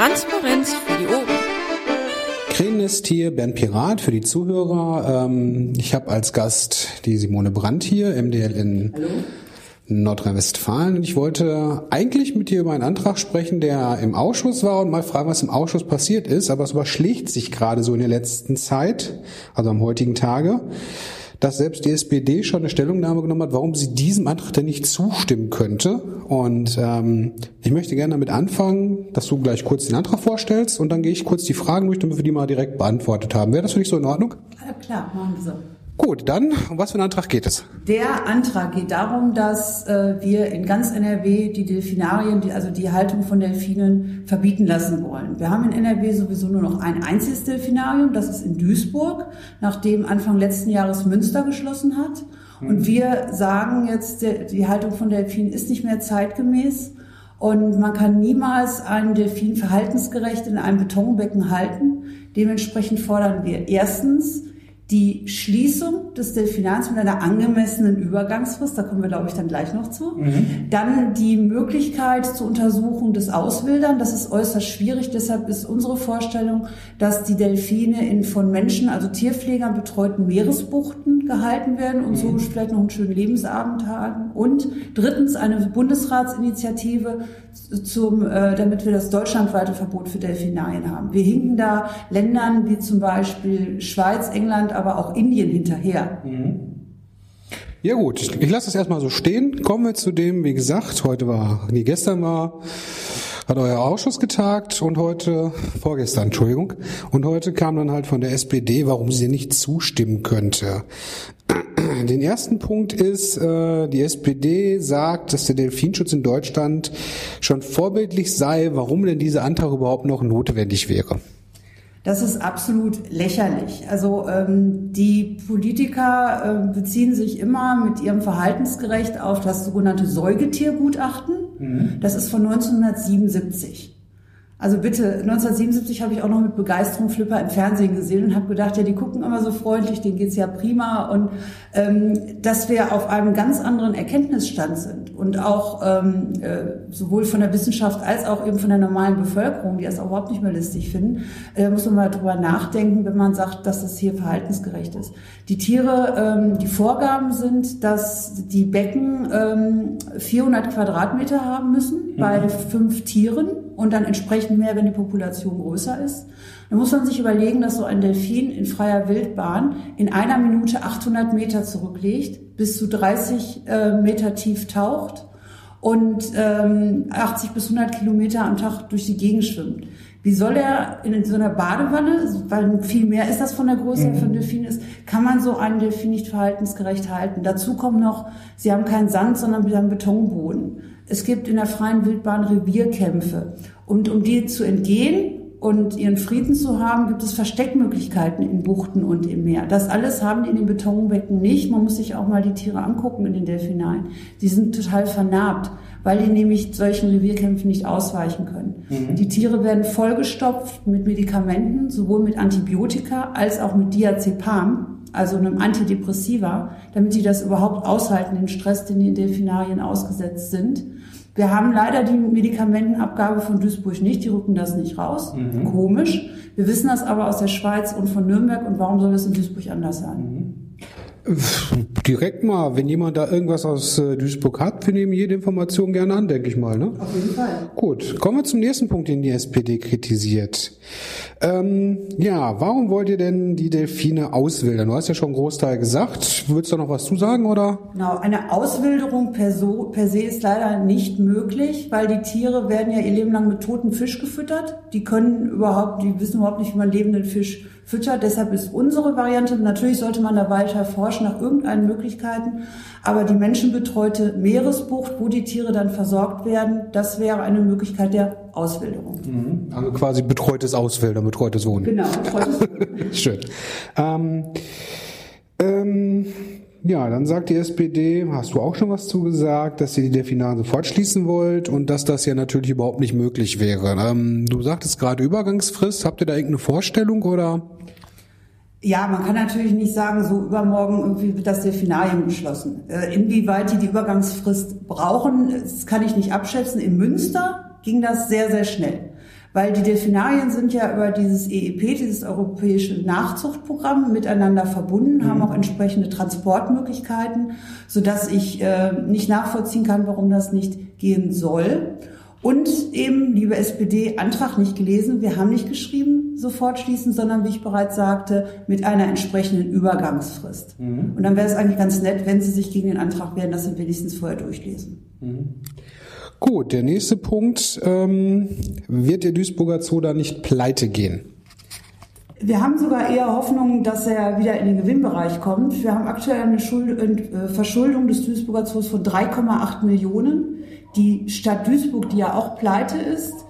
Transparenz für die Ohren. Krähennest hier, Bernd Pirat für die Zuhörer. Ähm, ich habe als Gast die Simone Brandt hier, MDL in. Nordrhein-Westfalen. Und ich wollte eigentlich mit dir über einen Antrag sprechen, der im Ausschuss war und mal fragen, was im Ausschuss passiert ist. Aber es überschlägt sich gerade so in der letzten Zeit, also am heutigen Tage dass selbst die SPD schon eine Stellungnahme genommen hat, warum sie diesem Antrag denn nicht zustimmen könnte. Und ähm, ich möchte gerne damit anfangen, dass du gleich kurz den Antrag vorstellst und dann gehe ich kurz die Fragen durch, damit wir die mal direkt beantwortet haben. Wäre das für dich so in Ordnung? Klar, machen wir so. Gut, dann, um was für einen Antrag geht es? Der Antrag geht darum, dass äh, wir in ganz NRW die Delfinarien, die, also die Haltung von Delfinen, verbieten lassen wollen. Wir haben in NRW sowieso nur noch ein einziges Delfinarium, das ist in Duisburg, nachdem Anfang letzten Jahres Münster geschlossen hat. Und mhm. wir sagen jetzt, die Haltung von Delfinen ist nicht mehr zeitgemäß. Und man kann niemals einen Delfin verhaltensgerecht in einem Betonbecken halten. Dementsprechend fordern wir erstens, die Schließung des Delfinariums mit einer angemessenen Übergangsfrist, da kommen wir, glaube ich, dann gleich noch zu. Mhm. Dann die Möglichkeit zur Untersuchung des Auswildern, das ist äußerst schwierig. Deshalb ist unsere Vorstellung, dass die Delfine in von Menschen, also Tierpflegern betreuten Meeresbuchten gehalten werden und so mhm. vielleicht noch einen schönen Lebensabend haben. Und drittens eine Bundesratsinitiative zum, äh, damit wir das deutschlandweite Verbot für Delfinarien haben. Wir hinken da Ländern wie zum Beispiel Schweiz, England, aber auch Indien hinterher. Mhm. Ja gut, ich lasse es erstmal so stehen. Kommen wir zu dem, wie gesagt, heute war, nee, gestern war, hat euer Ausschuss getagt und heute, vorgestern, Entschuldigung, und heute kam dann halt von der SPD, warum sie nicht zustimmen könnte. Den ersten Punkt ist, äh, die SPD sagt, dass der Delfinschutz in Deutschland schon vorbildlich sei, warum denn dieser Antrag überhaupt noch notwendig wäre. Das ist absolut lächerlich. Also ähm, die Politiker äh, beziehen sich immer mit ihrem Verhaltensgerecht auf das sogenannte Säugetiergutachten. Mhm. Das ist von 1977. Also bitte, 1977 habe ich auch noch mit Begeisterung Flipper im Fernsehen gesehen und habe gedacht, ja, die gucken immer so freundlich, denen geht's ja prima und ähm, dass wir auf einem ganz anderen Erkenntnisstand sind und auch ähm, äh, sowohl von der Wissenschaft als auch eben von der normalen Bevölkerung, die das auch überhaupt nicht mehr listig finden, äh, muss man mal drüber nachdenken, wenn man sagt, dass das hier verhaltensgerecht ist. Die Tiere, ähm, die Vorgaben sind, dass die Becken ähm, 400 Quadratmeter haben müssen mhm. bei fünf Tieren und dann entsprechend mehr, wenn die Population größer ist. Dann muss man sich überlegen, dass so ein Delfin in freier Wildbahn in einer Minute 800 Meter zurücklegt, bis zu 30 äh, Meter tief taucht und ähm, 80 bis 100 Kilometer am Tag durch die Gegend schwimmt. Wie soll er in so einer Badewanne, weil viel mehr ist das von der Größe mhm. von Delfin ist, kann man so einen Delfin nicht verhaltensgerecht halten. Dazu kommt noch, sie haben keinen Sand, sondern sie haben Betonboden. Es gibt in der freien Wildbahn Revierkämpfe. Und um die zu entgehen und ihren Frieden zu haben, gibt es Versteckmöglichkeiten in Buchten und im Meer. Das alles haben die in den Betonbecken nicht. Man muss sich auch mal die Tiere angucken in den Delfinalen. Die sind total vernarbt, weil die nämlich solchen Revierkämpfen nicht ausweichen können. Mhm. Die Tiere werden vollgestopft mit Medikamenten, sowohl mit Antibiotika als auch mit Diazepam also einem Antidepressiva, damit sie das überhaupt aushalten, den Stress, den die in Delfinarien ausgesetzt sind. Wir haben leider die Medikamentenabgabe von Duisburg nicht, die rücken das nicht raus. Mhm. Komisch. Wir wissen das aber aus der Schweiz und von Nürnberg und warum soll es in Duisburg anders sein? Mhm. Direkt mal, wenn jemand da irgendwas aus äh, Duisburg hat, wir nehmen jede Information gerne an, denke ich mal. Ne? Auf jeden Fall. Gut, kommen wir zum nächsten Punkt, den die SPD kritisiert. Ähm, ja, warum wollt ihr denn die Delfine auswildern? Du hast ja schon einen Großteil gesagt. Würdest du noch was zu sagen, oder? Genau, eine Auswilderung per, so, per se ist leider nicht möglich, weil die Tiere werden ja ihr Leben lang mit toten Fisch gefüttert. Die können überhaupt, die wissen überhaupt nicht, wie man lebenden Fisch füttert. Deshalb ist unsere Variante, natürlich sollte man da weiter forschen nach irgendeinen Möglichkeiten, aber die menschenbetreute Meeresbucht, wo die Tiere dann versorgt werden, das wäre eine Möglichkeit der Auswilderung. Mhm. Also quasi betreutes Auswildern, betreutes Wohnen. Genau, betreutes Wohnen. Schön. Ähm, ähm, ja, dann sagt die SPD, hast du auch schon was zugesagt, dass ihr die Delfinare sofort schließen wollt und dass das ja natürlich überhaupt nicht möglich wäre. Ähm, du sagtest gerade Übergangsfrist. Habt ihr da irgendeine Vorstellung oder? Ja, man kann natürlich nicht sagen, so übermorgen irgendwie wird das Delfinarium geschlossen. Äh, inwieweit die die Übergangsfrist brauchen, das kann ich nicht abschätzen. In Münster ging das sehr, sehr schnell Weil die Delfinarien sind ja über dieses EEP, dieses europäische Nachzuchtprogramm, miteinander verbunden, mhm. haben auch entsprechende Transportmöglichkeiten, sodass ich äh, nicht nachvollziehen kann, warum das nicht gehen soll. Und eben, liebe SPD, Antrag nicht gelesen, wir haben nicht geschrieben, sofort schließen, sondern wie ich bereits sagte, mit einer entsprechenden Übergangsfrist. Mhm. Und dann wäre es eigentlich ganz nett, wenn Sie sich gegen den Antrag wehren, dass Sie wenigstens vorher durchlesen. Mhm. Gut, der nächste Punkt. Ähm, wird der Duisburger Zoo da nicht pleite gehen? Wir haben sogar eher Hoffnung, dass er wieder in den Gewinnbereich kommt. Wir haben aktuell eine Schuld, äh, Verschuldung des Duisburger Zoos von 3,8 Millionen. Die Stadt Duisburg, die ja auch pleite ist,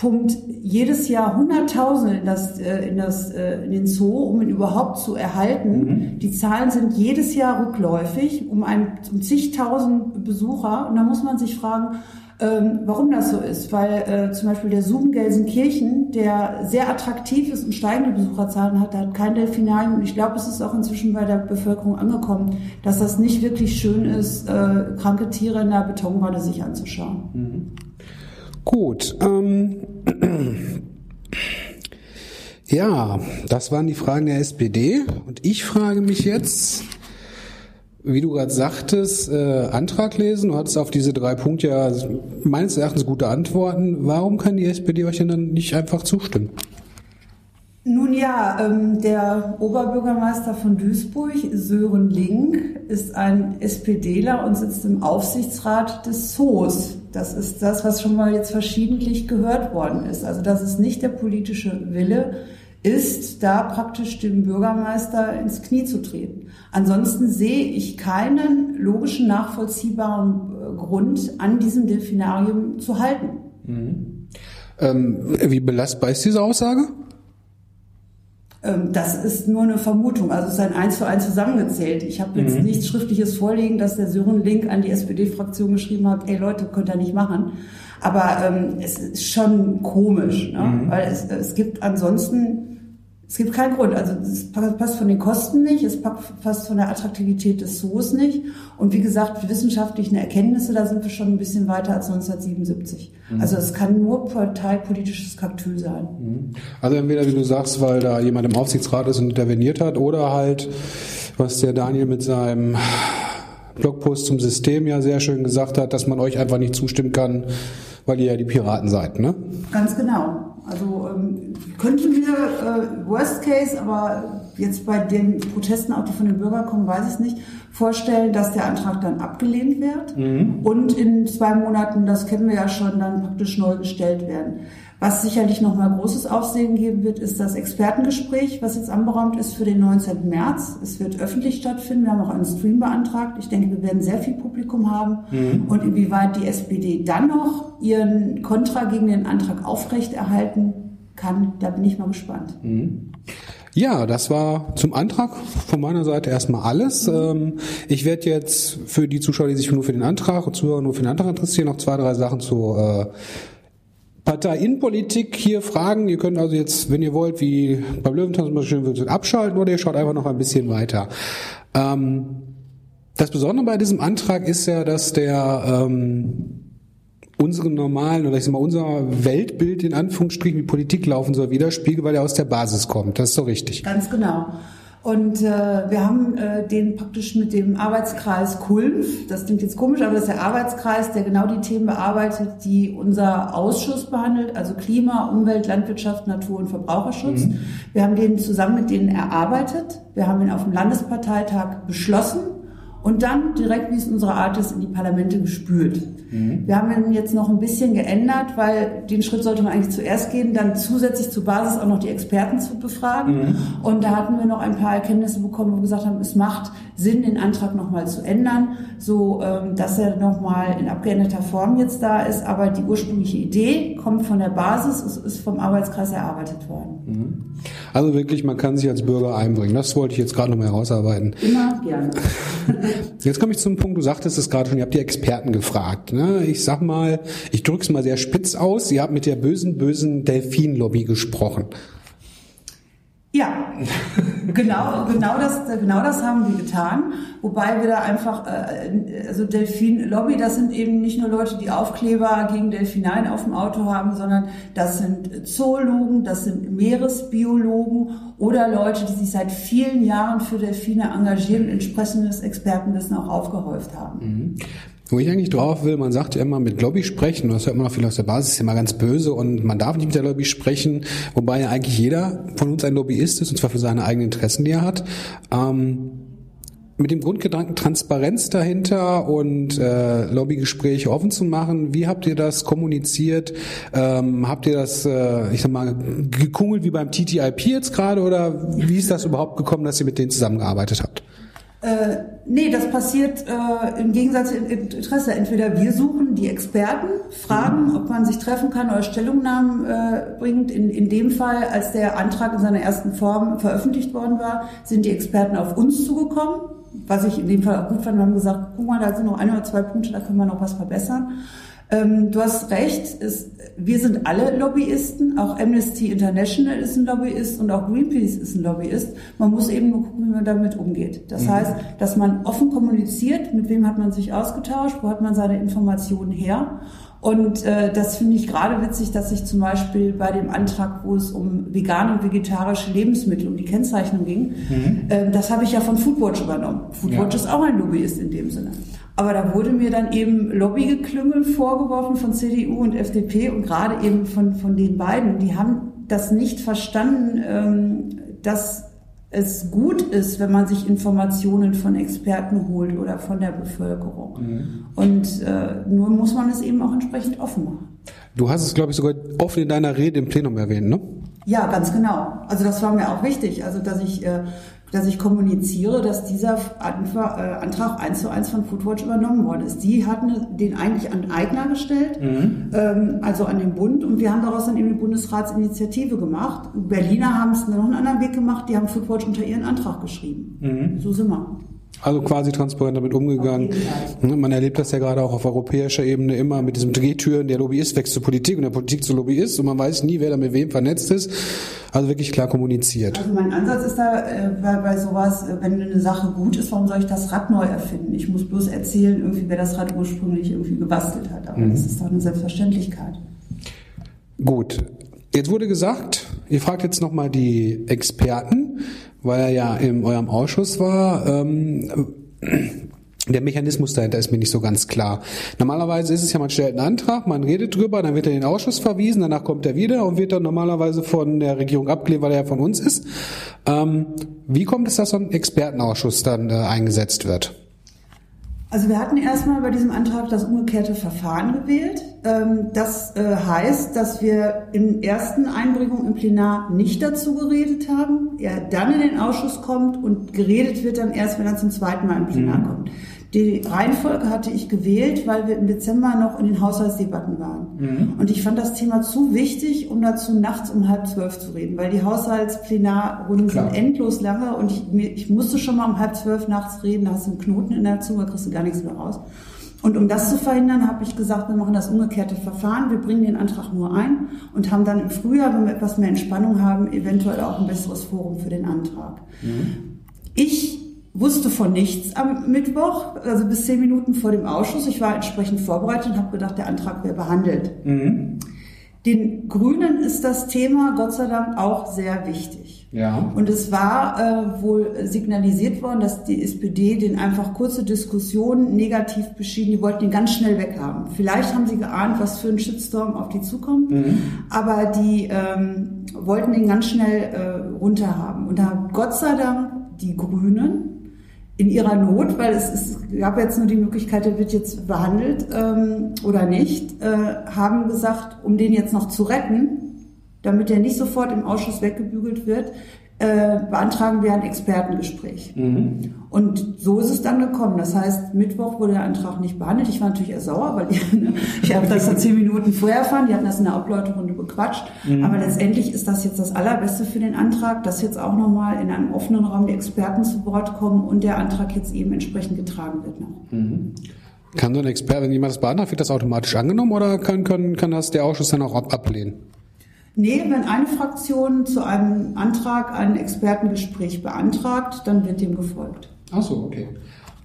pumpt jedes Jahr Hunderttausende in, das, äh, in, das, äh, in den Zoo, um ihn überhaupt zu erhalten. Mhm. Die Zahlen sind jedes Jahr rückläufig, um, ein, um zigtausend Besucher. Und da muss man sich fragen, ähm, warum das so ist. Weil äh, zum Beispiel der Zoom Gelsenkirchen, der sehr attraktiv ist und steigende Besucherzahlen hat, der hat kein Delfinarium. Und ich glaube, es ist auch inzwischen bei der Bevölkerung angekommen, dass das nicht wirklich schön ist, äh, kranke Tiere in der Betonwanne sich anzuschauen. Mhm. Gut. Ähm, ja, das waren die Fragen der SPD. Und ich frage mich jetzt, wie du gerade sagtest, äh, Antrag lesen. Du hattest auf diese drei Punkte ja meines Erachtens gute Antworten. Warum kann die SPD euch denn dann nicht einfach zustimmen? Nun ja, ähm, der Oberbürgermeister von Duisburg, Sören Link, ist ein SPDler und sitzt im Aufsichtsrat des Zoos. Das ist das, was schon mal jetzt verschiedentlich gehört worden ist. Also das ist nicht der politische Wille ist, da praktisch dem Bürgermeister ins Knie zu treten. Ansonsten sehe ich keinen logischen, nachvollziehbaren äh, Grund, an diesem Delfinarium zu halten. Mhm. Ähm, wie belastbar ist diese Aussage? Ähm, das ist nur eine Vermutung, also es ist ein eins zu eins zusammengezählt. Ich habe jetzt mhm. nichts Schriftliches vorliegen, dass der Sören Link an die SPD-Fraktion geschrieben hat, ey Leute, könnt ihr nicht machen. Aber ähm, es ist schon komisch, ne? Mhm. weil es, es gibt ansonsten es gibt keinen Grund. Also es passt von den Kosten nicht, es passt von der Attraktivität des Zoos nicht. Und wie gesagt, wissenschaftlichen Erkenntnisse, da sind wir schon ein bisschen weiter als 1977. Mhm. Also es kann nur parteipolitisches Kalkül sein. Mhm. Also entweder, wie du sagst, weil da jemand im Aufsichtsrat ist und interveniert hat, oder halt, was der Daniel mit seinem Blogpost zum System ja sehr schön gesagt hat, dass man euch einfach nicht zustimmen kann, weil ihr ja die Piraten seid, ne? Ganz genau. Also ähm, könnten wir äh, Worst Case, aber jetzt bei den Protesten, auch die von den Bürgern kommen, weiß ich es nicht, vorstellen, dass der Antrag dann abgelehnt wird mhm. und in zwei Monaten, das kennen wir ja schon, dann praktisch neu gestellt werden. Was sicherlich nochmal großes Aufsehen geben wird, ist das Expertengespräch, was jetzt anberaumt ist für den 19. März. Es wird öffentlich stattfinden. Wir haben auch einen Stream beantragt. Ich denke, wir werden sehr viel Publikum haben. Mhm. Und inwieweit die SPD dann noch ihren Kontra gegen den Antrag aufrechterhalten kann, da bin ich mal gespannt. Mhm. Ja, das war zum Antrag von meiner Seite erstmal alles. Ähm, ich werde jetzt für die Zuschauer, die sich nur für den Antrag und Zuhörer nur für den Antrag interessieren, noch zwei, drei Sachen zu Parteiinnenpolitik hier fragen. Ihr könnt also jetzt, wenn ihr wollt, wie beim Löwentanz schön wird, abschalten oder ihr schaut einfach noch ein bisschen weiter. Ähm, das Besondere bei diesem Antrag ist ja, dass der ähm, unseren normalen oder ich sag mal unser Weltbild in Anführungsstrichen wie Politik laufen soll widerspiegelt, weil er aus der Basis kommt. Das ist so richtig. Ganz genau. Und äh, wir haben äh, den praktisch mit dem Arbeitskreis Kulmf, das klingt jetzt komisch, aber das ist der Arbeitskreis, der genau die Themen bearbeitet, die unser Ausschuss behandelt, also Klima, Umwelt, Landwirtschaft, Natur und Verbraucherschutz. Mhm. Wir haben den zusammen mit denen erarbeitet. Wir haben ihn auf dem Landesparteitag beschlossen und dann direkt, wie es unsere Art ist, in die Parlamente gespült. Mhm. Wir haben ihn jetzt noch ein bisschen geändert, weil den Schritt sollte man eigentlich zuerst gehen, dann zusätzlich zur Basis auch noch die Experten zu befragen. Mhm. Und da hatten wir noch ein paar Erkenntnisse bekommen, wo wir gesagt haben, es macht Sinn, den Antrag nochmal zu ändern, so ähm, dass er nochmal in abgeänderter Form jetzt da ist. Aber die ursprüngliche Idee kommt von der Basis, es ist vom Arbeitskreis erarbeitet worden. Mhm. Also wirklich, man kann sich als Bürger einbringen. Das wollte ich jetzt gerade nochmal herausarbeiten. Immer gerne. Jetzt komme ich zum Punkt, du sagtest es gerade schon, ihr habt die Experten gefragt. Ne? Ich sag mal, ich drücke es mal sehr spitz aus, ihr habt mit der bösen, bösen Delfin-Lobby gesprochen. Ja, genau, genau das, genau das haben wir getan. Wobei wir da einfach, äh, also Delfin Lobby, das sind eben nicht nur Leute, die Aufkleber gegen Delfineien auf dem Auto haben, sondern das sind Zoologen, das sind Meeresbiologen oder Leute, die sich seit vielen Jahren für Delfine engagieren und entsprechendes Expertenwissen auch aufgehäuft haben. Wo ich eigentlich drauf will, man sagt ja immer mit Lobby sprechen, das hört man auch viel aus der Basis, ist immer ganz böse und man darf nicht mit der Lobby sprechen, wobei ja eigentlich jeder von uns ein Lobbyist ist, und zwar für seine eigenen Interessen, die er hat. Ähm, mit dem Grundgedanken Transparenz dahinter und äh, Lobbygespräche offen zu machen. Wie habt ihr das kommuniziert? Ähm, habt ihr das, äh, ich sag mal, gekungelt wie beim TTIP jetzt gerade oder wie ist das überhaupt gekommen, dass ihr mit denen zusammengearbeitet habt? Äh, nee, das passiert äh, im Gegensatz im Interesse. Entweder wir suchen die Experten, fragen, mhm. ob man sich treffen kann oder Stellungnahmen äh, bringt. In, in dem Fall, als der Antrag in seiner ersten Form veröffentlicht worden war, sind die Experten auf uns zugekommen, was ich in dem Fall auch gut fand. Wir haben gesagt, guck mal, da sind noch ein oder zwei Punkte, da können wir noch was verbessern. Ähm, du hast recht, es, wir sind alle Lobbyisten, auch Amnesty International ist ein Lobbyist und auch Greenpeace ist ein Lobbyist. Man muss eben nur gucken, wie man damit umgeht. Das mhm. heißt, dass man offen kommuniziert, mit wem hat man sich ausgetauscht, wo hat man seine Informationen her. Und äh, das finde ich gerade witzig, dass sich zum Beispiel bei dem Antrag, wo es um vegane und vegetarische Lebensmittel, um die Kennzeichnung ging, mhm. äh, das habe ich ja von Foodwatch übernommen. Foodwatch ja. ist auch ein Lobbyist in dem Sinne. Aber da wurde mir dann eben Lobbygeklüngel vorgeworfen von CDU und FDP und gerade eben von, von den beiden. Die haben das nicht verstanden, ähm, dass es gut ist, wenn man sich Informationen von Experten holt oder von der Bevölkerung. Mhm. Und äh, nur muss man es eben auch entsprechend offen machen. Du hast es, glaube ich, sogar offen in deiner Rede im Plenum erwähnt, ne? Ja, ganz genau. Also das war mir auch wichtig. Also dass ich äh, dass ich kommuniziere, dass dieser äh, Antrag eins zu eins von Foodwatch übernommen worden ist. Die hatten den eigentlich an Eigner gestellt, mhm. ähm, also an den Bund, und wir haben daraus dann eben eine Bundesratsinitiative gemacht. Berliner haben es noch einen anderen Weg gemacht, die haben Foodwatch unter ihren Antrag geschrieben. Mhm. So sind wir. Also quasi transparent damit umgegangen. Man erlebt das ja gerade auch auf europäischer Ebene immer mit diesem Drehtüren, der Lobbyist wächst zur Politik und der Politik zu Lobbyist und man weiß nie, wer da mit wem vernetzt ist. Also wirklich klar kommuniziert. Also mein Ansatz ist da äh, bei, bei sowas, äh, wenn eine Sache gut ist, warum soll ich das Rad neu erfinden? Ich muss bloß erzählen, irgendwie, wer das Rad ursprünglich irgendwie gebastelt hat. Aber mhm. das ist doch eine Selbstverständlichkeit. Gut. Jetzt wurde gesagt, ihr fragt jetzt nochmal die Experten weil er ja in eurem Ausschuss war. Ähm, der Mechanismus dahinter ist mir nicht so ganz klar. Normalerweise ist es ja, man stellt einen Antrag, man redet drüber, dann wird er in den Ausschuss verwiesen, danach kommt er wieder und wird dann normalerweise von der Regierung abgelehnt, weil er ja von uns ist. Ähm, wie kommt es, dass so ein Expertenausschuss dann äh, eingesetzt wird? Also wir hatten erstmal bei diesem Antrag das umgekehrte Verfahren gewählt. Ähm, das äh, heißt, dass wir in ersten Einbringung im Plenar nicht dazu geredet haben, er dann in den Ausschuss kommt und geredet wird dann erst, wenn er zum zweiten Mal im Plenar mhm. kommt. Die Reihenfolge hatte ich gewählt, weil wir im Dezember noch in den Haushaltsdebatten waren. Mhm. Und ich fand das Thema zu wichtig, um dazu nachts um halb zwölf zu reden, weil die Haushaltsplenarrunden sind endlos lange und ich, ich musste schon mal um halb zwölf nachts reden, da hast du einen Knoten in der Zunge, kriegst du gar nichts mehr raus. Und um das zu verhindern, habe ich gesagt, wir machen das umgekehrte Verfahren, wir bringen den Antrag nur ein und haben dann im Frühjahr, wenn wir etwas mehr Entspannung haben, eventuell auch ein besseres Forum für den Antrag. Mhm. Ich wusste von nichts am Mittwoch, also bis zehn Minuten vor dem Ausschuss. Ich war entsprechend vorbereitet und habe gedacht, der Antrag wäre behandelt. Mhm. Den Grünen ist das Thema Gott sei Dank auch sehr wichtig. Ja. Und es war äh, wohl signalisiert worden, dass die SPD den einfach kurze Diskussionen negativ beschieden, die wollten ihn ganz schnell weghaben. Vielleicht haben sie geahnt, was für ein Shitstorm auf die zukommt, mhm. aber die ähm, wollten ihn ganz schnell äh, runterhaben. Und da haben Gott sei Dank die Grünen in ihrer Not, weil es, es gab jetzt nur die Möglichkeit, der wird jetzt behandelt ähm, oder nicht, äh, haben gesagt, um den jetzt noch zu retten, damit er nicht sofort im Ausschuss weggebügelt wird, äh, beantragen wir ein Expertengespräch. Mhm. Und so ist es dann gekommen. Das heißt, Mittwoch wurde der Antrag nicht behandelt. Ich war natürlich eher sauer, weil ich, ich habe das so zehn Minuten vorher erfahren. Die hatten das in der Ableuterunde bequatscht. Mhm. Aber letztendlich ist das jetzt das Allerbeste für den Antrag, dass jetzt auch nochmal in einem offenen Raum die Experten zu Wort kommen und der Antrag jetzt eben entsprechend getragen wird noch. Mhm. Kann so ein Experte, wenn jemand das beantragt, wird das automatisch angenommen oder kann, kann, kann das der Ausschuss dann auch ablehnen? Nee, wenn eine Fraktion zu einem Antrag ein Expertengespräch beantragt, dann wird dem gefolgt. Ach so, okay.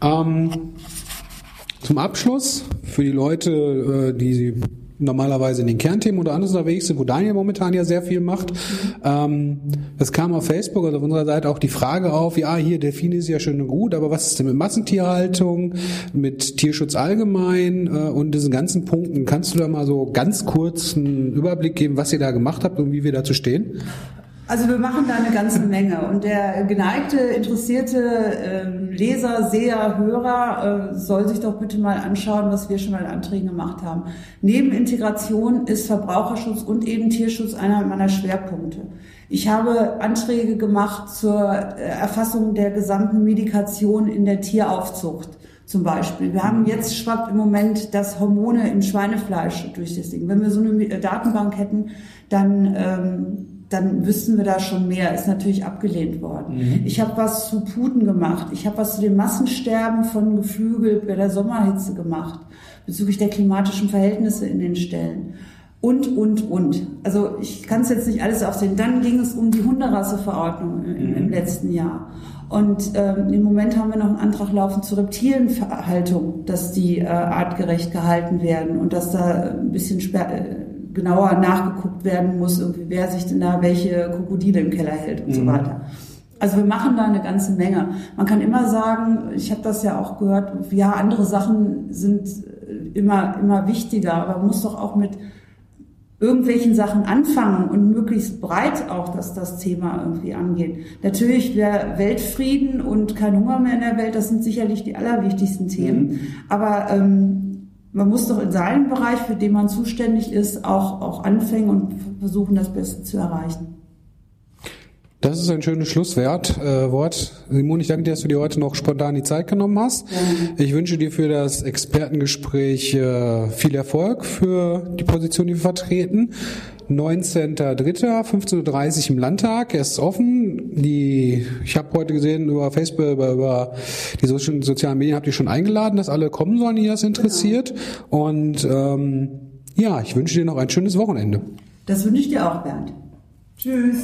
Ähm, zum Abschluss für die Leute, äh, die normalerweise in den Kernthemen oder anders unterwegs sind, wo Daniel momentan ja sehr viel macht. Ähm, es kam auf Facebook oder auf unserer Seite auch die Frage auf, ja, hier Delfine ist ja schön und gut, aber was ist denn mit Massentierhaltung, mit Tierschutz allgemein äh, und diesen ganzen Punkten? Kannst du da mal so ganz kurz einen Überblick geben, was ihr da gemacht habt und wie wir dazu stehen? Also wir machen da eine ganze Menge und der geneigte, interessierte äh, Leser, Seher, Hörer äh, soll sich doch bitte mal anschauen, was wir schon an Anträgen gemacht haben. Neben Integration ist Verbraucherschutz und eben Tierschutz einer meiner Schwerpunkte. Ich habe Anträge gemacht zur äh, Erfassung der gesamten Medikation in der Tieraufzucht zum Beispiel. Wir haben jetzt schwappt im Moment das Hormone im Schweinefleisch durch das Ding. Wenn wir so eine Datenbank hätten, dann ähm, dann wüssten wir da schon mehr. Ist natürlich abgelehnt worden. Mhm. Ich habe was zu Puten gemacht. Ich habe was zu dem Massensterben von Geflügel bei der Sommerhitze gemacht, bezüglich der klimatischen Verhältnisse in den Ställen. Und, und, und. Also ich kann es jetzt nicht alles aufsehen. Dann ging es um die Hunderasseverordnung im, im mhm. letzten Jahr. Und ähm, im Moment haben wir noch einen Antrag laufen zur Reptilienhaltung, dass die äh, artgerecht gehalten werden und dass da ein bisschen sperr äh, genauer nachgeguckt werden muss, irgendwie, wer sich denn da welche Krokodile im Keller hält und mhm. so weiter. Also wir machen da eine ganze Menge. Man kann immer sagen, ich habe das ja auch gehört, ja, andere Sachen sind immer, immer wichtiger, aber man muss doch auch mit irgendwelchen Sachen anfangen und möglichst breit auch, dass das Thema irgendwie angeht. Natürlich wäre Weltfrieden und kein Hunger mehr in der Welt, das sind sicherlich die allerwichtigsten Themen. Mhm. Aber ähm, man muss doch in seinem Bereich, für den man zuständig ist, auch, auch anfangen und versuchen, das Beste zu erreichen. Das ist ein schönes Schlusswort. Äh, Wort. Simon, ich danke dir, dass du dir heute noch spontan die Zeit genommen hast. Ja. Ich wünsche dir für das Expertengespräch äh, viel Erfolg für die Position, die wir vertreten. 19.03. im Landtag. Er ist offen. Die, ich habe heute gesehen über Facebook, über, über die sozialen Medien, habt ihr schon eingeladen, dass alle kommen sollen, die das interessiert. Genau. Und ähm, ja, ich wünsche dir noch ein schönes Wochenende. Das wünsche ich dir auch, Bernd. Tschüss.